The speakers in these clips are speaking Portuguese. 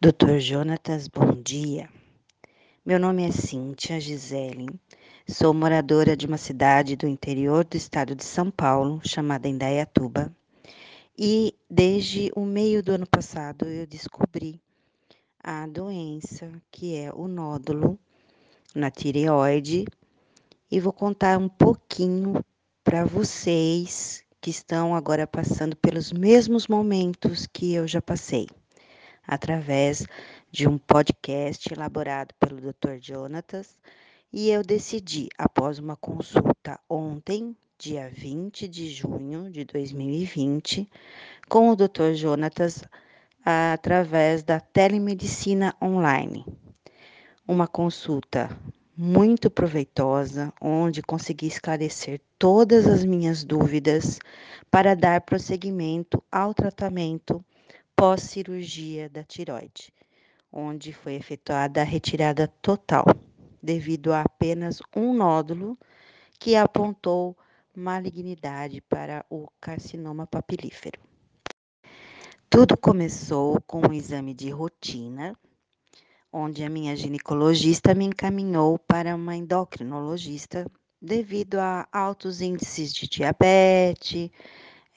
Doutor Jonatas, bom dia. Meu nome é Cíntia Gisele, sou moradora de uma cidade do interior do estado de São Paulo, chamada Indaiatuba, e desde o meio do ano passado eu descobri a doença que é o nódulo na tireoide. E vou contar um pouquinho para vocês que estão agora passando pelos mesmos momentos que eu já passei através de um podcast elaborado pelo Dr. Jonatas, e eu decidi, após uma consulta ontem, dia 20 de junho de 2020, com o Dr. Jonatas, através da telemedicina online. Uma consulta muito proveitosa, onde consegui esclarecer todas as minhas dúvidas para dar prosseguimento ao tratamento pós-cirurgia da tiroide, onde foi efetuada a retirada total, devido a apenas um nódulo que apontou malignidade para o carcinoma papilífero. Tudo começou com um exame de rotina, onde a minha ginecologista me encaminhou para uma endocrinologista devido a altos índices de diabetes,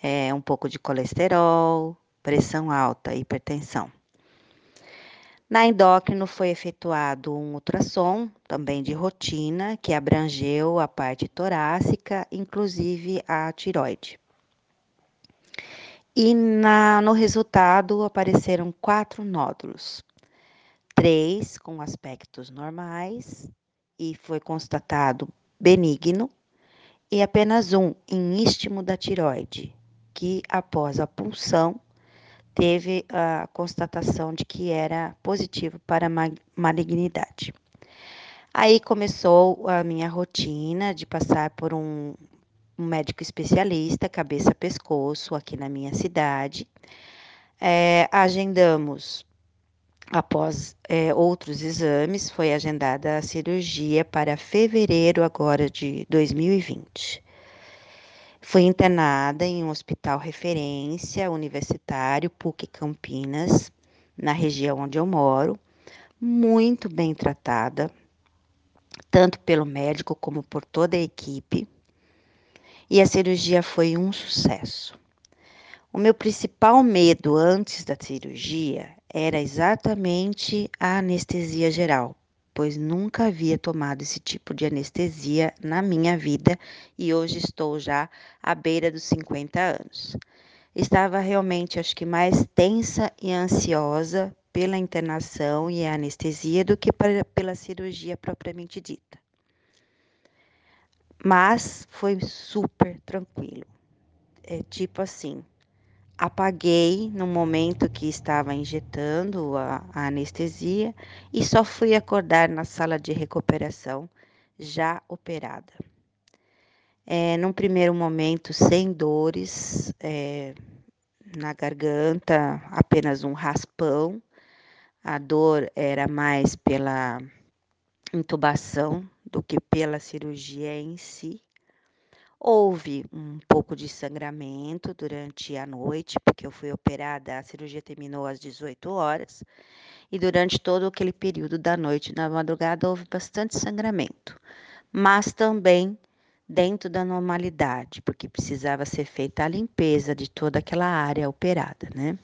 é, um pouco de colesterol, pressão alta, hipertensão. Na endócrino foi efetuado um ultrassom, também de rotina, que abrangeu a parte torácica, inclusive a tiroide. E na, no resultado apareceram quatro nódulos, três com aspectos normais e foi constatado benigno, e apenas um em istmo da tiroide, que após a punção teve a constatação de que era positivo para malignidade. Aí começou a minha rotina de passar por um, um médico especialista, cabeça-pescoço, aqui na minha cidade. É, agendamos, após é, outros exames, foi agendada a cirurgia para fevereiro agora de 2020. Fui internada em um hospital referência universitário, PUC Campinas, na região onde eu moro, muito bem tratada, tanto pelo médico como por toda a equipe. E a cirurgia foi um sucesso. O meu principal medo antes da cirurgia era exatamente a anestesia geral, pois nunca havia tomado esse tipo de anestesia na minha vida e hoje estou já à beira dos 50 anos. Estava realmente, acho que, mais tensa e ansiosa pela internação e a anestesia do que pela cirurgia propriamente dita. Mas foi super tranquilo. É tipo assim, apaguei no momento que estava injetando a, a, anestesia e só fui acordar na sala de recuperação já operada. É, num primeiro momento, sem dores é, na garganta, apenas um raspão. A dor era mais pela intubação do que pela cirurgia em si. Houve um pouco de sangramento durante a noite, porque eu fui operada, a cirurgia terminou às 18 horas, e durante todo aquele período da noite, na madrugada, houve bastante sangramento, mas também dentro da normalidade, porque precisava ser feita a limpeza de toda aquela área operada, né?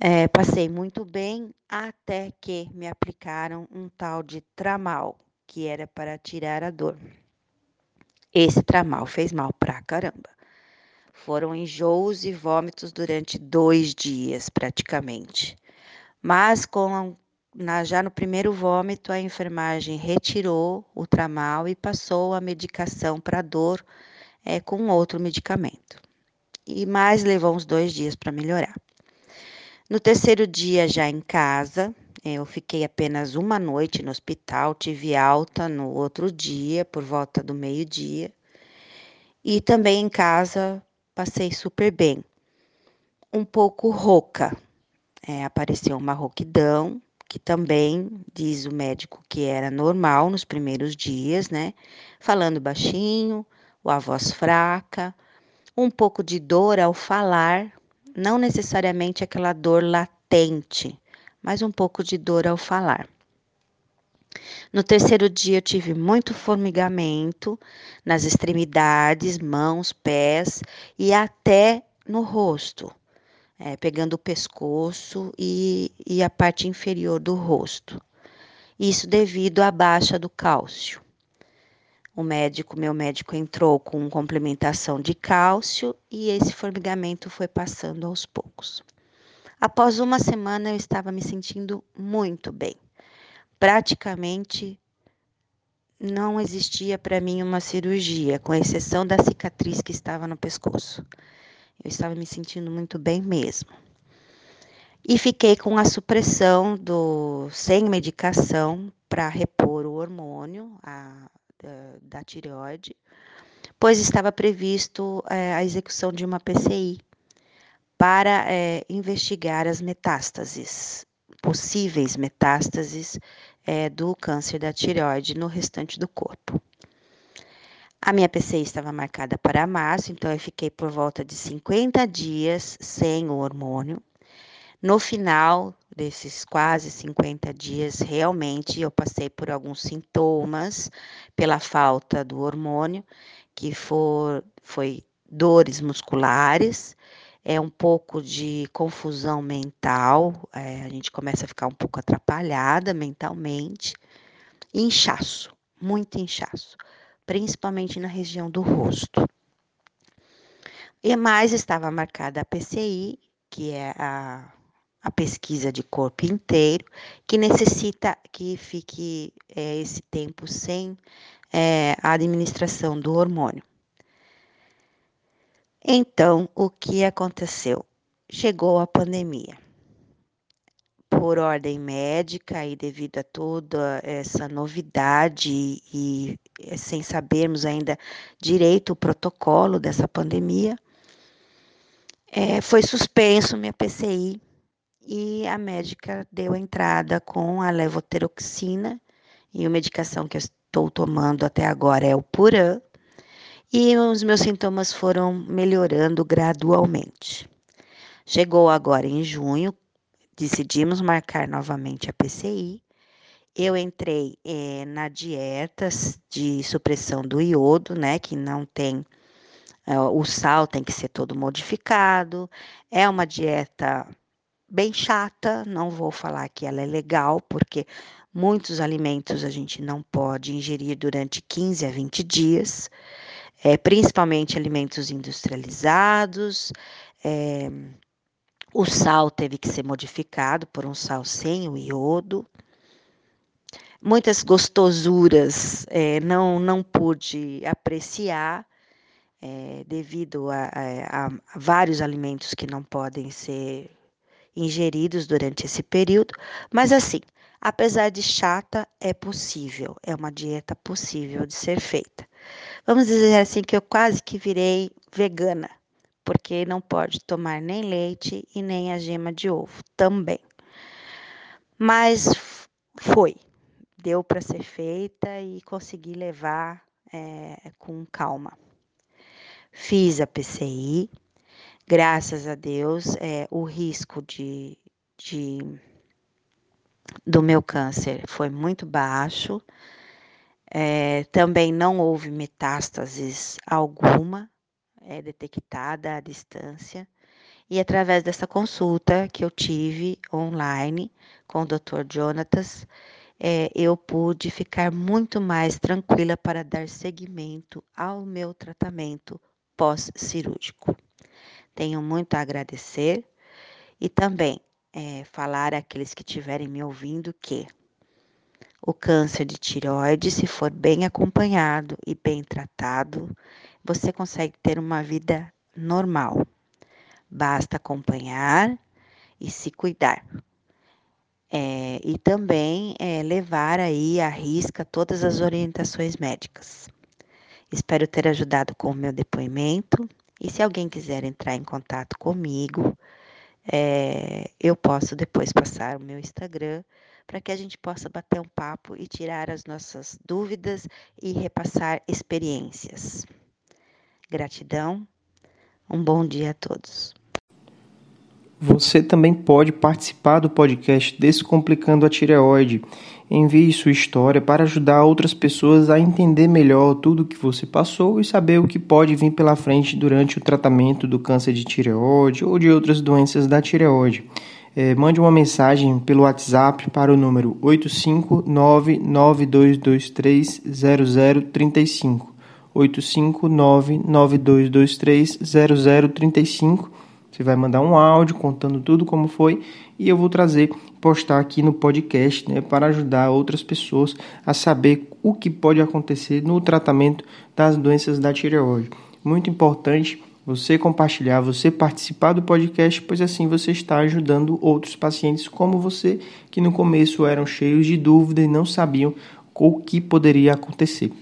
É, passei muito bem até que me aplicaram um tal de tramal, que era para tirar a dor. Esse tramal fez mal pra caramba. Foram enjoos e vômitos durante dois dias, praticamente. Mas com na, já no primeiro vômito, a enfermagem retirou o tramal e passou a medicação para dor é, com outro medicamento. E mais levou uns dois dias para melhorar. No terceiro dia, já em casa, eu fiquei apenas uma noite no hospital, tive alta no outro dia, por volta do meio-dia. E também em casa passei super bem. Um pouco rouca. É, apareceu uma rouquidão, que também diz o médico que era normal nos primeiros dias, né? Falando baixinho, a voz fraca, um pouco de dor ao falar, não necessariamente aquela dor latente, mas um pouco de dor ao falar. No terceiro dia, eu tive muito formigamento nas extremidades, mãos, pés e até no rosto, é, pegando o pescoço e, e a parte inferior do rosto. Isso devido à baixa do cálcio. O médico, meu médico, entrou com complementação de cálcio e esse formigamento foi passando aos poucos. Após uma semana, eu estava me sentindo muito bem. Praticamente não existia para mim uma cirurgia, com exceção da cicatriz que estava no pescoço. Eu estava me sentindo muito bem mesmo. E fiquei com a supressão do sem medicação para repor o hormônio a, da, tireoide, pois estava previsto é, a execução de uma PCI para é, investigar as metástases, possíveis metástases é, do câncer da tireoide no restante do corpo. A minha PCI estava marcada para março, então eu fiquei por volta de 50 dias sem o hormônio. No final desses quase 50 dias, realmente eu passei por alguns sintomas pela falta do hormônio, que for, foi dores musculares, é um pouco de confusão mental, é, a gente começa a ficar um pouco atrapalhada mentalmente, inchaço, muito inchaço, principalmente na região do rosto. E mais estava marcada a PCI, que é a, a pesquisa de corpo inteiro, que necessita que fique é, esse tempo sem é, a administração do hormônio. Então, o que aconteceu? Chegou a pandemia. Por ordem médica e devido a toda essa novidade e, sem sabermos ainda direito o protocolo dessa pandemia, é, foi suspenso minha PCI e a médica deu entrada com a levotiroxina e a medicação que eu estou tomando até agora é o Puran e os meus sintomas foram melhorando gradualmente. Chegou agora em junho, decidimos marcar novamente a PCI. Eu entrei é, na dieta de supressão do iodo, né, que não tem é, o sal tem que ser todo modificado. É uma dieta bem chata, não vou falar que ela é legal, porque muitos alimentos a gente não pode ingerir durante 15 a 20 dias é, principalmente alimentos industrializados. É, o sal teve que ser modificado por um sal sem o iodo. Muitas gostosuras é, não, não pude apreciar é, devido a, a, a, vários alimentos que não podem ser ingeridos durante esse período, mas assim, apesar de chata, é possível, é uma dieta possível de ser feita. Vamos dizer assim que eu quase que virei vegana, porque não pode tomar nem leite e nem a gema de ovo também. Mas foi, deu para ser feita e consegui levar é, com calma. Fiz a PCI, graças a Deus, é, o risco de, de do meu câncer foi muito baixo. É, também não houve metástases alguma é, detectada à distância. E através dessa consulta que eu tive online com o Dr. Jonatas, é, eu pude ficar muito mais tranquila para dar seguimento ao meu tratamento pós-cirúrgico. Tenho muito a agradecer e também é, falar àqueles que estiverem me ouvindo que o câncer de tireoide, se for bem acompanhado e bem tratado, você consegue ter uma vida normal. Basta acompanhar e se cuidar. É, e também é, levar aí à risca todas as orientações médicas. Espero ter ajudado com o meu depoimento. E se alguém quiser entrar em contato comigo, é, eu posso depois passar o meu Instagram para que a gente possa bater um papo e tirar as nossas dúvidas e repassar experiências. Gratidão, um bom dia a todos. Você também pode participar do podcast Descomplicando a Tireoide. Envie sua história para ajudar outras pessoas a entender melhor tudo o que você passou e saber o que pode vir pela frente durante o tratamento do câncer de tireoide ou de outras doenças da tireoide. É, mande uma mensagem pelo WhatsApp para o número 85992230035. 85992230035 você vai mandar um áudio contando tudo como foi e eu vou trazer, postar aqui no podcast, né, para ajudar outras pessoas a saber o que pode acontecer no tratamento das doenças da tireoide. Muito importante você compartilhar, você participar do podcast, pois assim você está ajudando outros pacientes como você, que no começo eram cheios de dúvida e não sabiam o que poderia acontecer.